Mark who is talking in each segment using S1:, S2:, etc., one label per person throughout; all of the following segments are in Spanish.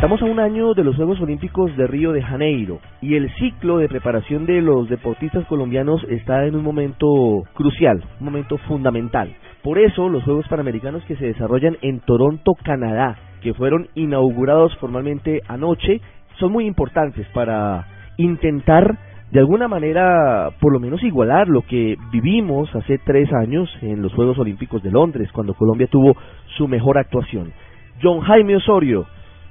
S1: Estamos a un año de los Juegos Olímpicos de Río de Janeiro y el ciclo de preparación de los deportistas colombianos está en un momento crucial, un momento fundamental. Por eso los Juegos Panamericanos que se desarrollan en Toronto, Canadá, que fueron inaugurados formalmente anoche, son muy importantes para intentar de alguna manera por lo menos igualar lo que vivimos hace tres años en los Juegos Olímpicos de Londres, cuando Colombia tuvo su mejor actuación. John Jaime Osorio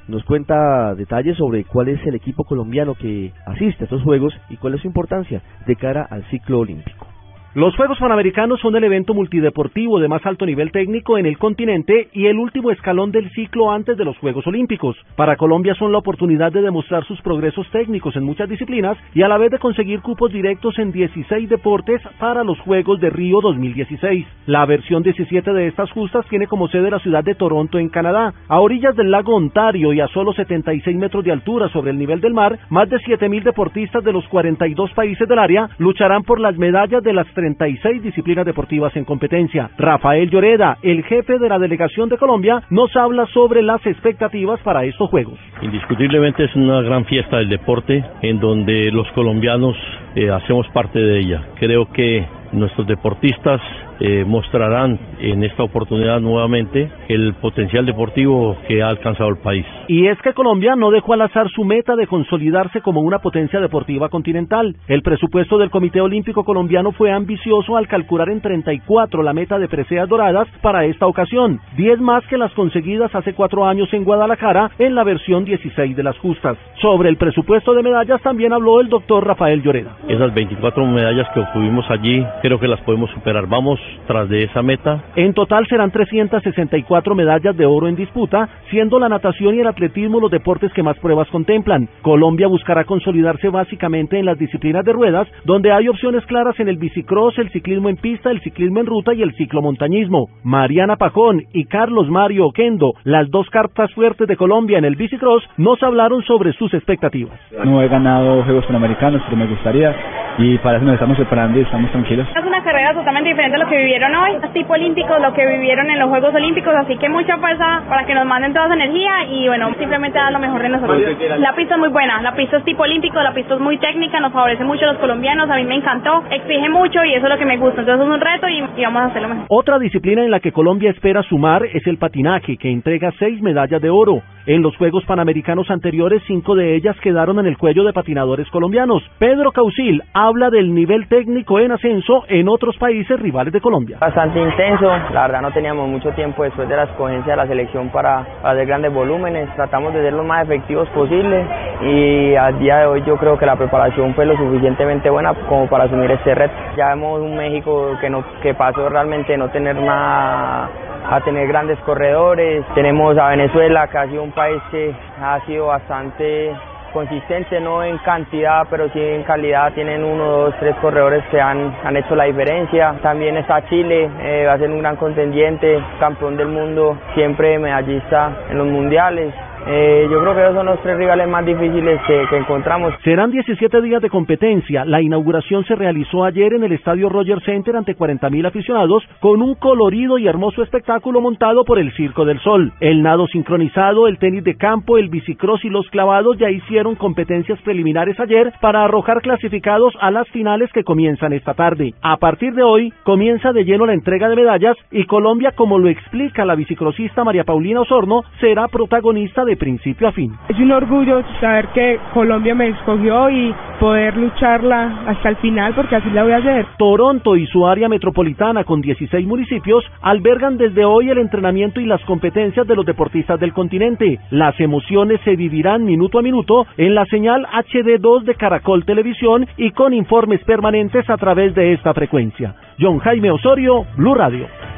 S1: nos cuenta detalles sobre cuál es el equipo colombiano que asiste a estos Juegos y cuál es su importancia de cara al ciclo olímpico.
S2: Los Juegos Panamericanos son el evento multideportivo de más alto nivel técnico en el continente y el último escalón del ciclo antes de los Juegos Olímpicos. Para Colombia son la oportunidad de demostrar sus progresos técnicos en muchas disciplinas y a la vez de conseguir cupos directos en 16 deportes para los Juegos de Río 2016. La versión 17 de estas justas tiene como sede la ciudad de Toronto en Canadá. A orillas del lago Ontario y a solo 76 metros de altura sobre el nivel del mar, más de 7.000 deportistas de los 42 países del área lucharán por las medallas de las 36 disciplinas deportivas en competencia. Rafael Lloreda, el jefe de la delegación de Colombia, nos habla sobre las expectativas para estos Juegos.
S3: Indiscutiblemente es una gran fiesta del deporte en donde los colombianos eh, hacemos parte de ella. Creo que nuestros deportistas eh, mostrarán en esta oportunidad nuevamente el potencial deportivo que ha alcanzado el país.
S2: Y es que Colombia no dejó al azar su meta de consolidarse como una potencia deportiva continental. El presupuesto del Comité Olímpico Colombiano fue ambicioso al calcular en 34 la meta de preseas doradas para esta ocasión, 10 más que las conseguidas hace cuatro años en Guadalajara en la versión 16 de las justas. Sobre el presupuesto de medallas también habló el doctor Rafael Lloreda.
S3: Esas 24 medallas que obtuvimos allí creo que las podemos superar. Vamos tras de esa meta.
S2: En total serán 364 medallas de oro en disputa, siendo la natación y el atletismo los deportes que más pruebas contemplan. Colombia buscará consolidarse básicamente en las disciplinas de ruedas, donde hay opciones claras en el bicicross, el ciclismo en pista, el ciclismo en ruta y el ciclomontañismo. Mariana Pajón y Carlos Mario Oquendo, las dos cartas fuertes de Colombia en el bicicross, nos hablaron sobre sus expectativas.
S4: No he ganado Juegos Panamericanos, pero me gustaría y para eso nos estamos preparando y estamos tranquilos.
S5: Es una carrera totalmente diferente a lo que vivieron hoy, tipo olímpico, lo que vivieron en los Juegos Olímpicos, así que mucha fuerza para que nos manden toda esa energía y bueno, simplemente dar lo mejor de nosotros. La pista es muy buena, la pista es tipo olímpico, la pista es muy técnica, nos favorece mucho a los colombianos, a mí me encantó, exige mucho y eso es lo que me gusta, entonces es un reto y, y vamos a hacerlo mejor.
S2: Otra disciplina en la que Colombia espera sumar es el patinaje, que entrega seis medallas de oro. En los Juegos Panamericanos anteriores, cinco de ellas quedaron en el cuello de patinadores colombianos. Pedro Causil habla del nivel técnico en ascenso en otros países rivales de Colombia.
S6: Bastante intenso, la verdad no teníamos mucho tiempo después de la escogencia de la selección para, hacer grandes volúmenes, tratamos de ser lo más efectivos posible y al día de hoy yo creo que la preparación fue lo suficientemente buena como para asumir este reto. Ya vemos un México que, no, que pasó realmente no tener nada a tener grandes corredores. Tenemos a Venezuela, que ha sido un país que ha sido bastante consistente, no en cantidad, pero sí en calidad. Tienen uno, dos, tres corredores que han, han hecho la diferencia. También está Chile, eh, va a ser un gran contendiente, campeón del mundo, siempre medallista en los mundiales. Eh, yo creo que esos son los tres rivales más difíciles que, que, encontramos.
S2: Serán 17 días de competencia. La inauguración se realizó ayer en el estadio Roger Center ante 40.000 aficionados con un colorido y hermoso espectáculo montado por el Circo del Sol. El nado sincronizado, el tenis de campo, el bicicross y los clavados ya hicieron competencias preliminares ayer para arrojar clasificados a las finales que comienzan esta tarde. A partir de hoy comienza de lleno la entrega de medallas y Colombia, como lo explica la bicicrosista María Paulina Osorno, será protagonista de principio a fin.
S7: Es un orgullo saber que Colombia me escogió y poder lucharla hasta el final porque así la voy a hacer.
S2: Toronto y su área metropolitana con 16 municipios albergan desde hoy el entrenamiento y las competencias de los deportistas del continente. Las emociones se vivirán minuto a minuto en la señal HD2 de Caracol Televisión y con informes permanentes a través de esta frecuencia. John Jaime Osorio, Blue Radio.